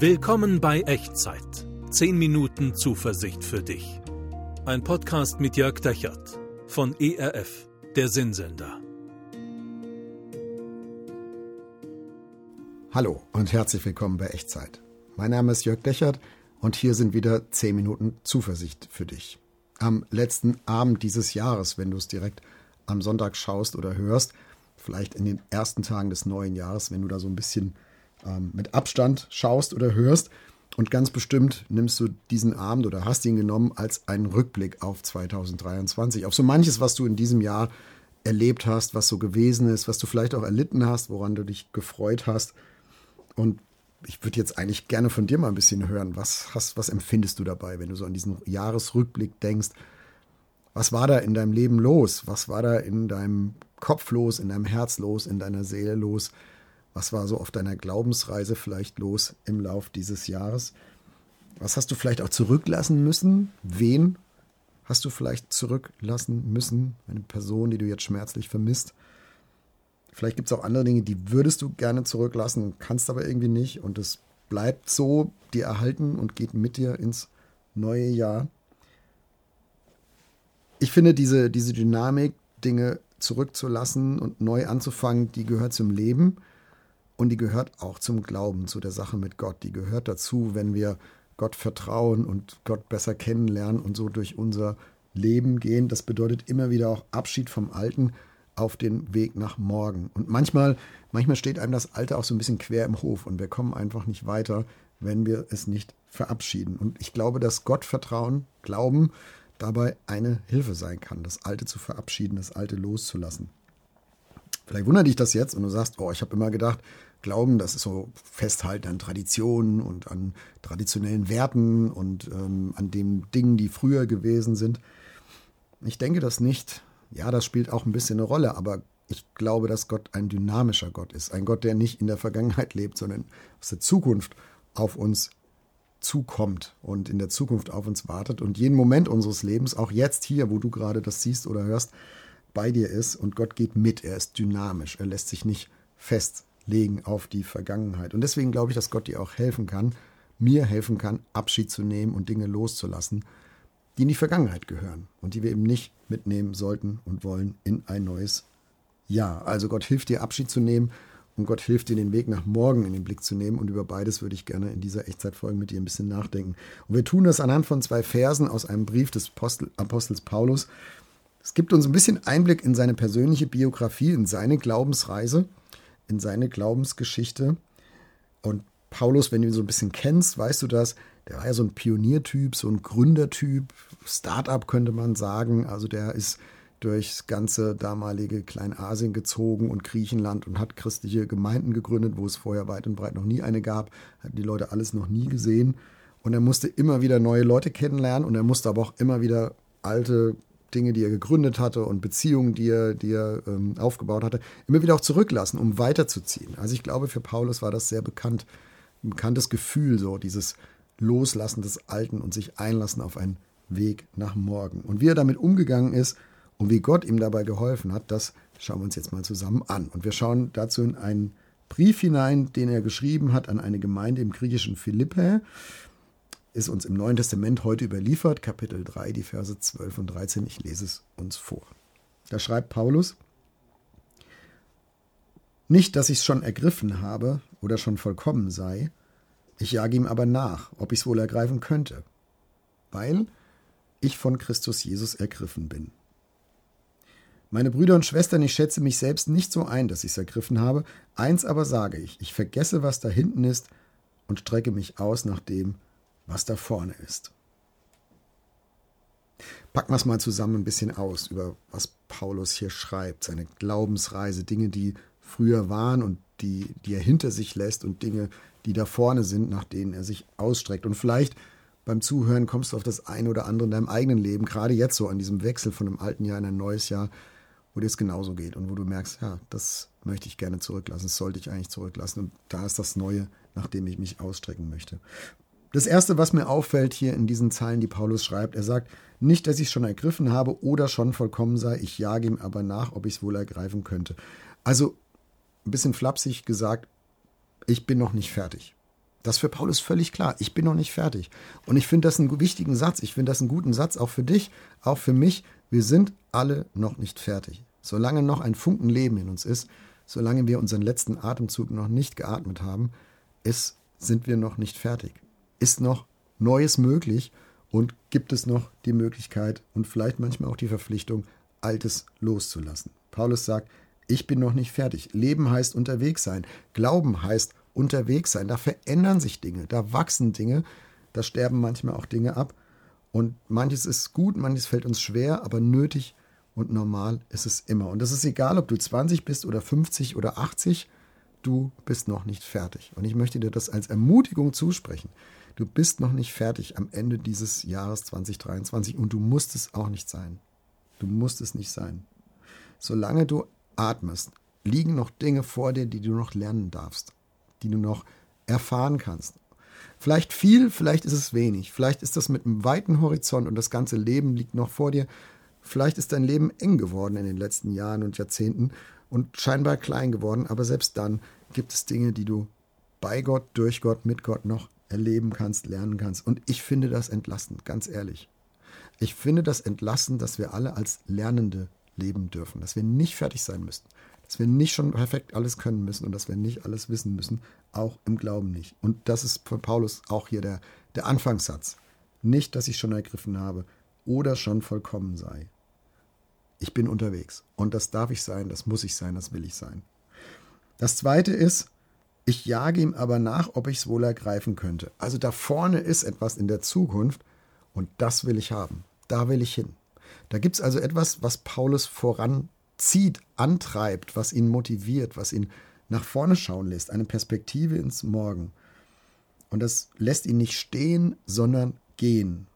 Willkommen bei Echtzeit. 10 Minuten Zuversicht für dich. Ein Podcast mit Jörg Dechert von ERF, der Sinnsender. Hallo und herzlich willkommen bei Echtzeit. Mein Name ist Jörg Dechert und hier sind wieder 10 Minuten Zuversicht für dich. Am letzten Abend dieses Jahres, wenn du es direkt am Sonntag schaust oder hörst, vielleicht in den ersten Tagen des neuen Jahres, wenn du da so ein bisschen ähm, mit Abstand schaust oder hörst. Und ganz bestimmt nimmst du diesen Abend oder hast ihn genommen als einen Rückblick auf 2023, auf so manches, was du in diesem Jahr erlebt hast, was so gewesen ist, was du vielleicht auch erlitten hast, woran du dich gefreut hast. Und ich würde jetzt eigentlich gerne von dir mal ein bisschen hören. Was, hast, was empfindest du dabei, wenn du so an diesen Jahresrückblick denkst? Was war da in deinem Leben los? Was war da in deinem Kopf los, in deinem Herz los, in deiner Seele los? Was war so auf deiner Glaubensreise vielleicht los im Lauf dieses Jahres? Was hast du vielleicht auch zurücklassen müssen? Wen hast du vielleicht zurücklassen müssen? Eine Person, die du jetzt schmerzlich vermisst? Vielleicht gibt es auch andere Dinge, die würdest du gerne zurücklassen, kannst aber irgendwie nicht. Und es bleibt so dir erhalten und geht mit dir ins neue Jahr. Ich finde diese, diese Dynamik, Dinge zurückzulassen und neu anzufangen, die gehört zum Leben. Und die gehört auch zum Glauben, zu der Sache mit Gott. Die gehört dazu, wenn wir Gott vertrauen und Gott besser kennenlernen und so durch unser Leben gehen. Das bedeutet immer wieder auch Abschied vom Alten auf den Weg nach morgen. Und manchmal, manchmal steht einem das Alte auch so ein bisschen quer im Hof und wir kommen einfach nicht weiter, wenn wir es nicht verabschieden. Und ich glaube, dass Gott vertrauen, Glauben dabei eine Hilfe sein kann, das Alte zu verabschieden, das Alte loszulassen. Vielleicht wundert dich das jetzt und du sagst, oh, ich habe immer gedacht, Glauben, das ist so Festhalten an Traditionen und an traditionellen Werten und ähm, an den Dingen, die früher gewesen sind. Ich denke das nicht. Ja, das spielt auch ein bisschen eine Rolle, aber ich glaube, dass Gott ein dynamischer Gott ist. Ein Gott, der nicht in der Vergangenheit lebt, sondern aus der Zukunft auf uns zukommt und in der Zukunft auf uns wartet und jeden Moment unseres Lebens, auch jetzt hier, wo du gerade das siehst oder hörst, bei dir ist und Gott geht mit. Er ist dynamisch. Er lässt sich nicht fest legen auf die Vergangenheit. Und deswegen glaube ich, dass Gott dir auch helfen kann, mir helfen kann, Abschied zu nehmen und Dinge loszulassen, die in die Vergangenheit gehören und die wir eben nicht mitnehmen sollten und wollen in ein neues Jahr. Also Gott hilft dir, Abschied zu nehmen und Gott hilft dir, den Weg nach morgen in den Blick zu nehmen. Und über beides würde ich gerne in dieser Echtzeitfolge mit dir ein bisschen nachdenken. Und wir tun das anhand von zwei Versen aus einem Brief des Apostels Paulus. Es gibt uns ein bisschen Einblick in seine persönliche Biografie, in seine Glaubensreise in seine Glaubensgeschichte. Und Paulus, wenn du ihn so ein bisschen kennst, weißt du das, der war ja so ein Pioniertyp, so ein Gründertyp, Startup könnte man sagen. Also der ist durchs ganze damalige Kleinasien gezogen und Griechenland und hat christliche Gemeinden gegründet, wo es vorher weit und breit noch nie eine gab, hat die Leute alles noch nie gesehen. Und er musste immer wieder neue Leute kennenlernen und er musste aber auch immer wieder alte Dinge, die er gegründet hatte und Beziehungen, die er, die er ähm, aufgebaut hatte, immer wieder auch zurücklassen, um weiterzuziehen. Also ich glaube, für Paulus war das sehr bekannt, ein bekanntes Gefühl, so dieses Loslassen des Alten und sich einlassen auf einen Weg nach morgen. Und wie er damit umgegangen ist und wie Gott ihm dabei geholfen hat, das schauen wir uns jetzt mal zusammen an. Und wir schauen dazu in einen Brief hinein, den er geschrieben hat an eine Gemeinde im griechischen Philippe ist uns im Neuen Testament heute überliefert, Kapitel 3, die Verse 12 und 13. Ich lese es uns vor. Da schreibt Paulus, nicht, dass ich es schon ergriffen habe oder schon vollkommen sei, ich jage ihm aber nach, ob ich es wohl ergreifen könnte, weil ich von Christus Jesus ergriffen bin. Meine Brüder und Schwestern, ich schätze mich selbst nicht so ein, dass ich es ergriffen habe, eins aber sage ich, ich vergesse, was da hinten ist und strecke mich aus nach dem, was da vorne ist. Packen wir es mal zusammen ein bisschen aus, über was Paulus hier schreibt, seine Glaubensreise, Dinge, die früher waren und die, die er hinter sich lässt und Dinge, die da vorne sind, nach denen er sich ausstreckt. Und vielleicht beim Zuhören kommst du auf das eine oder andere in deinem eigenen Leben, gerade jetzt so an diesem Wechsel von einem alten Jahr in ein neues Jahr, wo dir es genauso geht und wo du merkst, ja, das möchte ich gerne zurücklassen, das sollte ich eigentlich zurücklassen. Und da ist das Neue, nach dem ich mich ausstrecken möchte. Das Erste, was mir auffällt hier in diesen Zeilen, die Paulus schreibt, er sagt, nicht, dass ich es schon ergriffen habe oder schon vollkommen sei, ich jage ihm aber nach, ob ich es wohl ergreifen könnte. Also ein bisschen flapsig gesagt, ich bin noch nicht fertig. Das ist für Paulus völlig klar. Ich bin noch nicht fertig. Und ich finde das einen wichtigen Satz. Ich finde das einen guten Satz, auch für dich, auch für mich. Wir sind alle noch nicht fertig. Solange noch ein Funken Leben in uns ist, solange wir unseren letzten Atemzug noch nicht geatmet haben, ist, sind wir noch nicht fertig. Ist noch Neues möglich und gibt es noch die Möglichkeit und vielleicht manchmal auch die Verpflichtung, Altes loszulassen. Paulus sagt, ich bin noch nicht fertig. Leben heißt unterwegs sein. Glauben heißt unterwegs sein. Da verändern sich Dinge, da wachsen Dinge, da sterben manchmal auch Dinge ab. Und manches ist gut, manches fällt uns schwer, aber nötig und normal ist es immer. Und es ist egal, ob du 20 bist oder 50 oder 80, du bist noch nicht fertig. Und ich möchte dir das als Ermutigung zusprechen. Du bist noch nicht fertig am Ende dieses Jahres 2023 und du musst es auch nicht sein. Du musst es nicht sein. Solange du atmest, liegen noch Dinge vor dir, die du noch lernen darfst, die du noch erfahren kannst. Vielleicht viel, vielleicht ist es wenig. Vielleicht ist das mit einem weiten Horizont und das ganze Leben liegt noch vor dir. Vielleicht ist dein Leben eng geworden in den letzten Jahren und Jahrzehnten und scheinbar klein geworden, aber selbst dann gibt es Dinge, die du bei Gott, durch Gott, mit Gott noch erleben kannst, lernen kannst. Und ich finde das entlastend, ganz ehrlich. Ich finde das entlastend, dass wir alle als Lernende leben dürfen, dass wir nicht fertig sein müssen, dass wir nicht schon perfekt alles können müssen und dass wir nicht alles wissen müssen, auch im Glauben nicht. Und das ist für Paulus auch hier der, der Anfangssatz. Nicht, dass ich schon ergriffen habe oder schon vollkommen sei. Ich bin unterwegs und das darf ich sein, das muss ich sein, das will ich sein. Das zweite ist, ich jage ihm aber nach, ob ich es wohl ergreifen könnte. Also da vorne ist etwas in der Zukunft und das will ich haben. Da will ich hin. Da gibt es also etwas, was Paulus voranzieht, antreibt, was ihn motiviert, was ihn nach vorne schauen lässt, eine Perspektive ins Morgen. Und das lässt ihn nicht stehen, sondern gehen.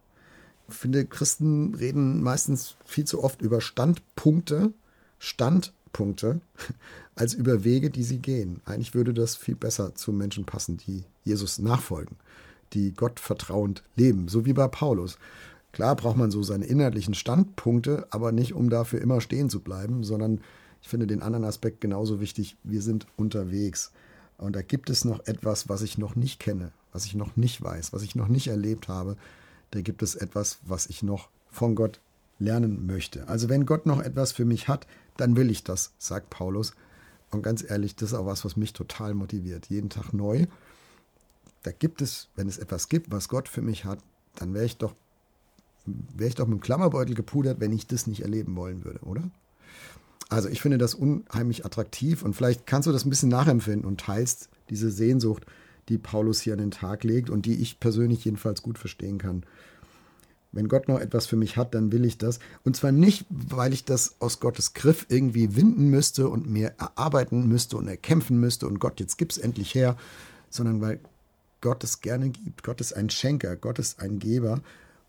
Ich finde, Christen reden meistens viel zu oft über Standpunkte, Standpunkte, als über Wege, die sie gehen. Eigentlich würde das viel besser zu Menschen passen, die Jesus nachfolgen, die Gott vertrauend leben, so wie bei Paulus. Klar braucht man so seine inhaltlichen Standpunkte, aber nicht, um dafür immer stehen zu bleiben, sondern ich finde den anderen Aspekt genauso wichtig. Wir sind unterwegs. Und da gibt es noch etwas, was ich noch nicht kenne, was ich noch nicht weiß, was ich noch nicht erlebt habe. Da gibt es etwas, was ich noch von Gott lernen möchte. Also wenn Gott noch etwas für mich hat, dann will ich das, sagt Paulus. Und ganz ehrlich, das ist auch was, was mich total motiviert. Jeden Tag neu. Da gibt es, wenn es etwas gibt, was Gott für mich hat, dann wäre ich doch wäre ich doch mit dem Klammerbeutel gepudert, wenn ich das nicht erleben wollen würde, oder? Also ich finde das unheimlich attraktiv und vielleicht kannst du das ein bisschen nachempfinden und teilst diese Sehnsucht, die Paulus hier an den Tag legt und die ich persönlich jedenfalls gut verstehen kann. Wenn Gott noch etwas für mich hat, dann will ich das. Und zwar nicht, weil ich das aus Gottes Griff irgendwie winden müsste und mir erarbeiten müsste und erkämpfen müsste und Gott, jetzt gib's endlich her, sondern weil Gott es gerne gibt. Gott ist ein Schenker, Gott ist ein Geber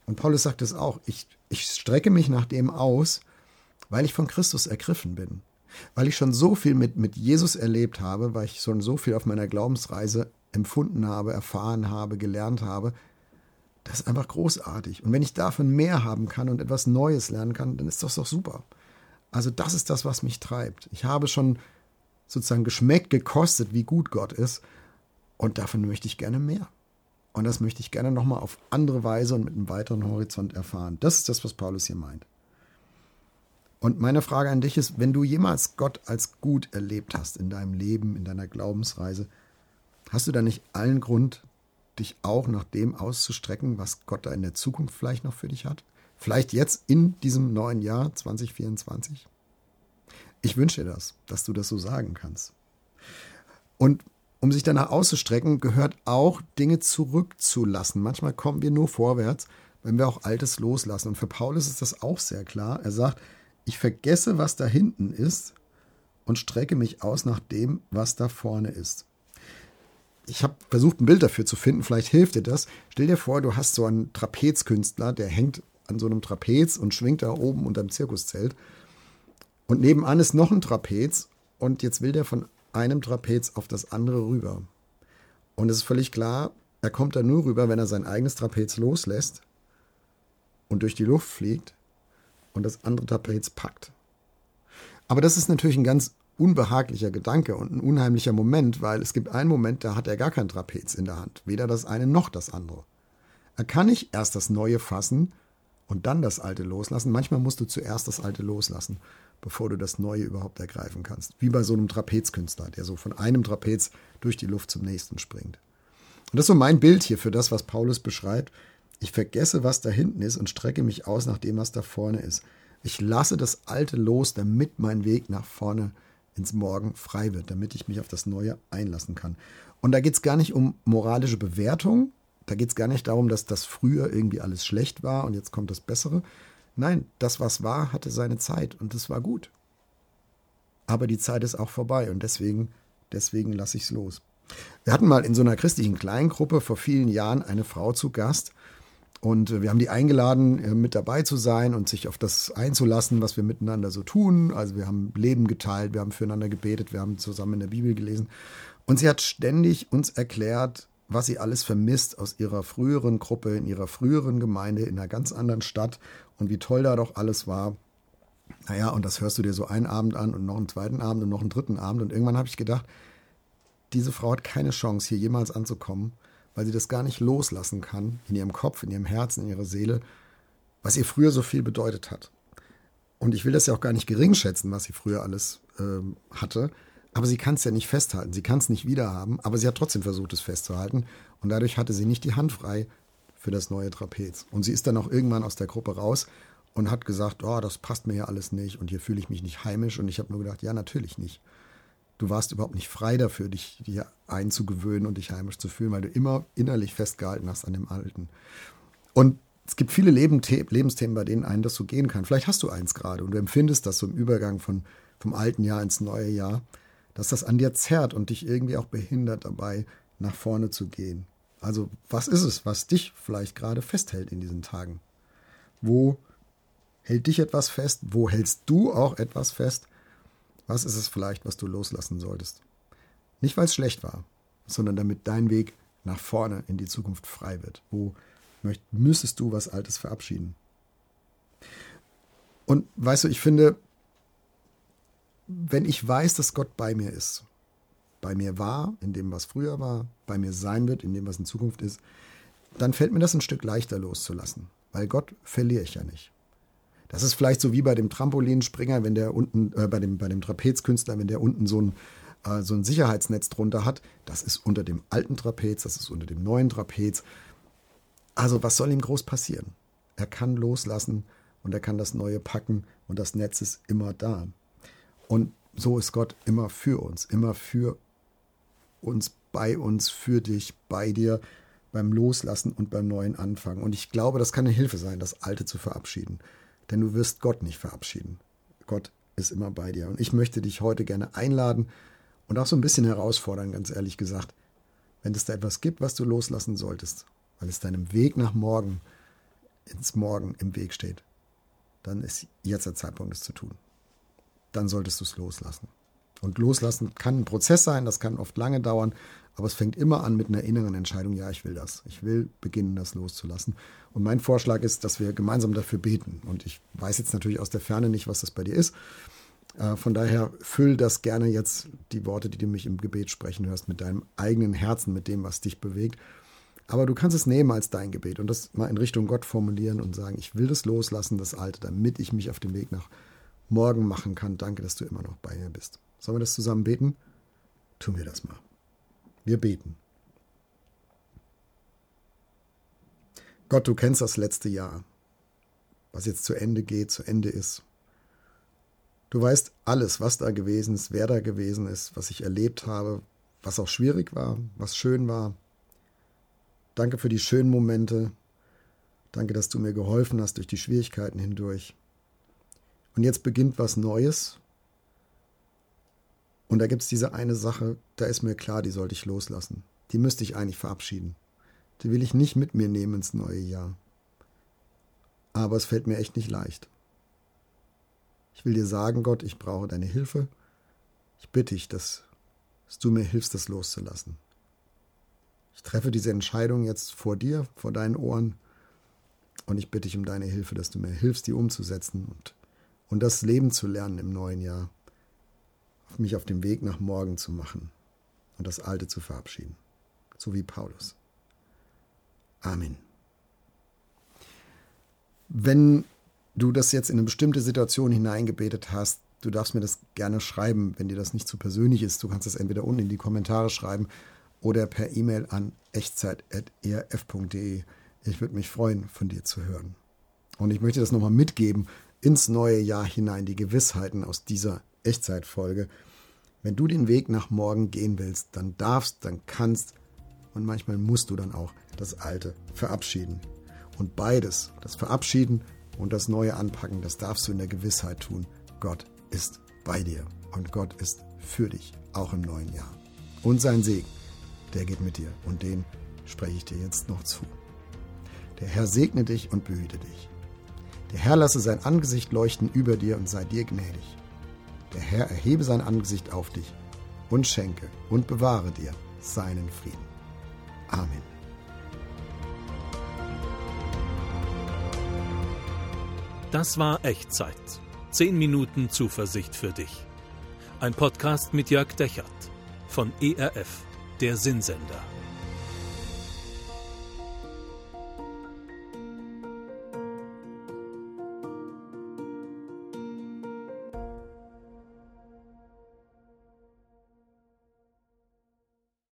und Paulus sagt es auch, ich, ich strecke mich nach dem aus, weil ich von Christus ergriffen bin. Weil ich schon so viel mit, mit Jesus erlebt habe, weil ich schon so viel auf meiner Glaubensreise empfunden habe, erfahren habe, gelernt habe. Das ist einfach großartig. Und wenn ich davon mehr haben kann und etwas Neues lernen kann, dann ist das doch super. Also das ist das, was mich treibt. Ich habe schon sozusagen geschmeckt, gekostet, wie gut Gott ist. Und davon möchte ich gerne mehr. Und das möchte ich gerne nochmal auf andere Weise und mit einem weiteren Horizont erfahren. Das ist das, was Paulus hier meint. Und meine Frage an dich ist, wenn du jemals Gott als gut erlebt hast in deinem Leben, in deiner Glaubensreise, hast du da nicht allen Grund, dich auch nach dem auszustrecken, was Gott da in der Zukunft vielleicht noch für dich hat? Vielleicht jetzt in diesem neuen Jahr 2024? Ich wünsche dir das, dass du das so sagen kannst. Und um sich danach auszustrecken, gehört auch Dinge zurückzulassen. Manchmal kommen wir nur vorwärts, wenn wir auch Altes loslassen. Und für Paulus ist das auch sehr klar. Er sagt, ich vergesse, was da hinten ist und strecke mich aus nach dem, was da vorne ist. Ich habe versucht, ein Bild dafür zu finden, vielleicht hilft dir das. Stell dir vor, du hast so einen Trapezkünstler, der hängt an so einem Trapez und schwingt da oben unterm Zirkuszelt. Und nebenan ist noch ein Trapez und jetzt will der von einem Trapez auf das andere rüber. Und es ist völlig klar, er kommt da nur rüber, wenn er sein eigenes Trapez loslässt und durch die Luft fliegt und das andere Trapez packt. Aber das ist natürlich ein ganz unbehaglicher Gedanke und ein unheimlicher Moment, weil es gibt einen Moment, da hat er gar kein Trapez in der Hand, weder das eine noch das andere. Er kann nicht erst das Neue fassen und dann das Alte loslassen. Manchmal musst du zuerst das Alte loslassen, bevor du das Neue überhaupt ergreifen kannst. Wie bei so einem Trapezkünstler, der so von einem Trapez durch die Luft zum nächsten springt. Und das ist so mein Bild hier für das, was Paulus beschreibt. Ich vergesse, was da hinten ist und strecke mich aus nach dem, was da vorne ist. Ich lasse das Alte los, damit mein Weg nach vorne ins Morgen frei wird, damit ich mich auf das Neue einlassen kann. Und da geht es gar nicht um moralische Bewertung, da geht es gar nicht darum, dass das früher irgendwie alles schlecht war und jetzt kommt das Bessere. Nein, das, was war, hatte seine Zeit und es war gut. Aber die Zeit ist auch vorbei und deswegen, deswegen lasse ich es los. Wir hatten mal in so einer christlichen Kleingruppe vor vielen Jahren eine Frau zu Gast und äh, wir haben die eingeladen, äh, mit dabei zu sein und sich auf das einzulassen, was wir miteinander so tun. Also wir haben Leben geteilt, wir haben füreinander gebetet, wir haben zusammen in der Bibel gelesen. Und sie hat ständig uns erklärt, was sie alles vermisst aus ihrer früheren Gruppe, in ihrer früheren Gemeinde, in einer ganz anderen Stadt und wie toll da doch alles war. Naja, und das hörst du dir so einen Abend an und noch einen zweiten Abend und noch einen dritten Abend. Und irgendwann habe ich gedacht, diese Frau hat keine Chance, hier jemals anzukommen, weil sie das gar nicht loslassen kann, in ihrem Kopf, in ihrem Herzen, in ihrer Seele, was ihr früher so viel bedeutet hat. Und ich will das ja auch gar nicht gering schätzen, was sie früher alles ähm, hatte. Aber sie kann es ja nicht festhalten. Sie kann es nicht wiederhaben, aber sie hat trotzdem versucht, es festzuhalten. Und dadurch hatte sie nicht die Hand frei für das neue Trapez. Und sie ist dann auch irgendwann aus der Gruppe raus und hat gesagt, oh, das passt mir ja alles nicht und hier fühle ich mich nicht heimisch. Und ich habe nur gedacht, ja, natürlich nicht. Du warst überhaupt nicht frei dafür, dich hier einzugewöhnen und dich heimisch zu fühlen, weil du immer innerlich festgehalten hast an dem Alten. Und es gibt viele Lebensthemen, bei denen einen das so gehen kann. Vielleicht hast du eins gerade und du empfindest das so im Übergang von, vom alten Jahr ins neue Jahr dass das an dir zerrt und dich irgendwie auch behindert dabei, nach vorne zu gehen. Also was ist es, was dich vielleicht gerade festhält in diesen Tagen? Wo hält dich etwas fest? Wo hältst du auch etwas fest? Was ist es vielleicht, was du loslassen solltest? Nicht, weil es schlecht war, sondern damit dein Weg nach vorne in die Zukunft frei wird. Wo müsstest du was Altes verabschieden? Und weißt du, ich finde, wenn ich weiß, dass Gott bei mir ist, bei mir war, in dem, was früher war, bei mir sein wird, in dem, was in Zukunft ist, dann fällt mir das ein Stück leichter loszulassen, weil Gott verliere ich ja nicht. Das ist vielleicht so wie bei dem Trampolinspringer, wenn der unten, äh, bei, dem, bei dem Trapezkünstler, wenn der unten so ein, äh, so ein Sicherheitsnetz drunter hat. Das ist unter dem alten Trapez, das ist unter dem neuen Trapez. Also was soll ihm groß passieren? Er kann loslassen und er kann das Neue packen und das Netz ist immer da. Und so ist Gott immer für uns, immer für uns, bei uns, für dich, bei dir, beim Loslassen und beim neuen Anfang. Und ich glaube, das kann eine Hilfe sein, das Alte zu verabschieden. Denn du wirst Gott nicht verabschieden. Gott ist immer bei dir. Und ich möchte dich heute gerne einladen und auch so ein bisschen herausfordern, ganz ehrlich gesagt, wenn es da etwas gibt, was du loslassen solltest, weil es deinem Weg nach morgen ins Morgen im Weg steht, dann ist jetzt der Zeitpunkt, es zu tun dann solltest du es loslassen. Und loslassen kann ein Prozess sein, das kann oft lange dauern, aber es fängt immer an mit einer inneren Entscheidung, ja, ich will das. Ich will beginnen, das loszulassen. Und mein Vorschlag ist, dass wir gemeinsam dafür beten. Und ich weiß jetzt natürlich aus der Ferne nicht, was das bei dir ist. Äh, von daher füll das gerne jetzt, die Worte, die du mich im Gebet sprechen hörst, mit deinem eigenen Herzen, mit dem, was dich bewegt. Aber du kannst es nehmen als dein Gebet und das mal in Richtung Gott formulieren und sagen, ich will das loslassen, das Alte, damit ich mich auf dem Weg nach morgen machen kann. Danke, dass du immer noch bei mir bist. Sollen wir das zusammen beten? Tun wir das mal. Wir beten. Gott, du kennst das letzte Jahr, was jetzt zu Ende geht, zu Ende ist. Du weißt alles, was da gewesen ist, wer da gewesen ist, was ich erlebt habe, was auch schwierig war, was schön war. Danke für die schönen Momente. Danke, dass du mir geholfen hast durch die Schwierigkeiten hindurch. Und jetzt beginnt was Neues. Und da gibt es diese eine Sache, da ist mir klar, die sollte ich loslassen. Die müsste ich eigentlich verabschieden. Die will ich nicht mit mir nehmen ins neue Jahr. Aber es fällt mir echt nicht leicht. Ich will dir sagen, Gott, ich brauche deine Hilfe. Ich bitte dich, dass, dass du mir hilfst, das loszulassen. Ich treffe diese Entscheidung jetzt vor dir, vor deinen Ohren. Und ich bitte dich um deine Hilfe, dass du mir hilfst, die umzusetzen und und das Leben zu lernen im neuen Jahr. Mich auf den Weg nach morgen zu machen und das Alte zu verabschieden. So wie Paulus. Amen. Wenn du das jetzt in eine bestimmte Situation hineingebetet hast, du darfst mir das gerne schreiben, wenn dir das nicht zu persönlich ist. Du kannst das entweder unten in die Kommentare schreiben oder per E-Mail an echtzeit.erf.de. Ich würde mich freuen, von dir zu hören. Und ich möchte das nochmal mitgeben ins neue Jahr hinein, die Gewissheiten aus dieser Echtzeitfolge. Wenn du den Weg nach morgen gehen willst, dann darfst, dann kannst und manchmal musst du dann auch das Alte verabschieden. Und beides, das Verabschieden und das Neue anpacken, das darfst du in der Gewissheit tun. Gott ist bei dir und Gott ist für dich, auch im neuen Jahr. Und sein Segen, der geht mit dir und den spreche ich dir jetzt noch zu. Der Herr segne dich und behüte dich. Der Herr lasse sein Angesicht leuchten über dir und sei dir gnädig. Der Herr erhebe sein Angesicht auf dich und schenke und bewahre dir seinen Frieden. Amen. Das war Echtzeit. Zehn Minuten Zuversicht für dich. Ein Podcast mit Jörg Dechert von ERF, der Sinnsender.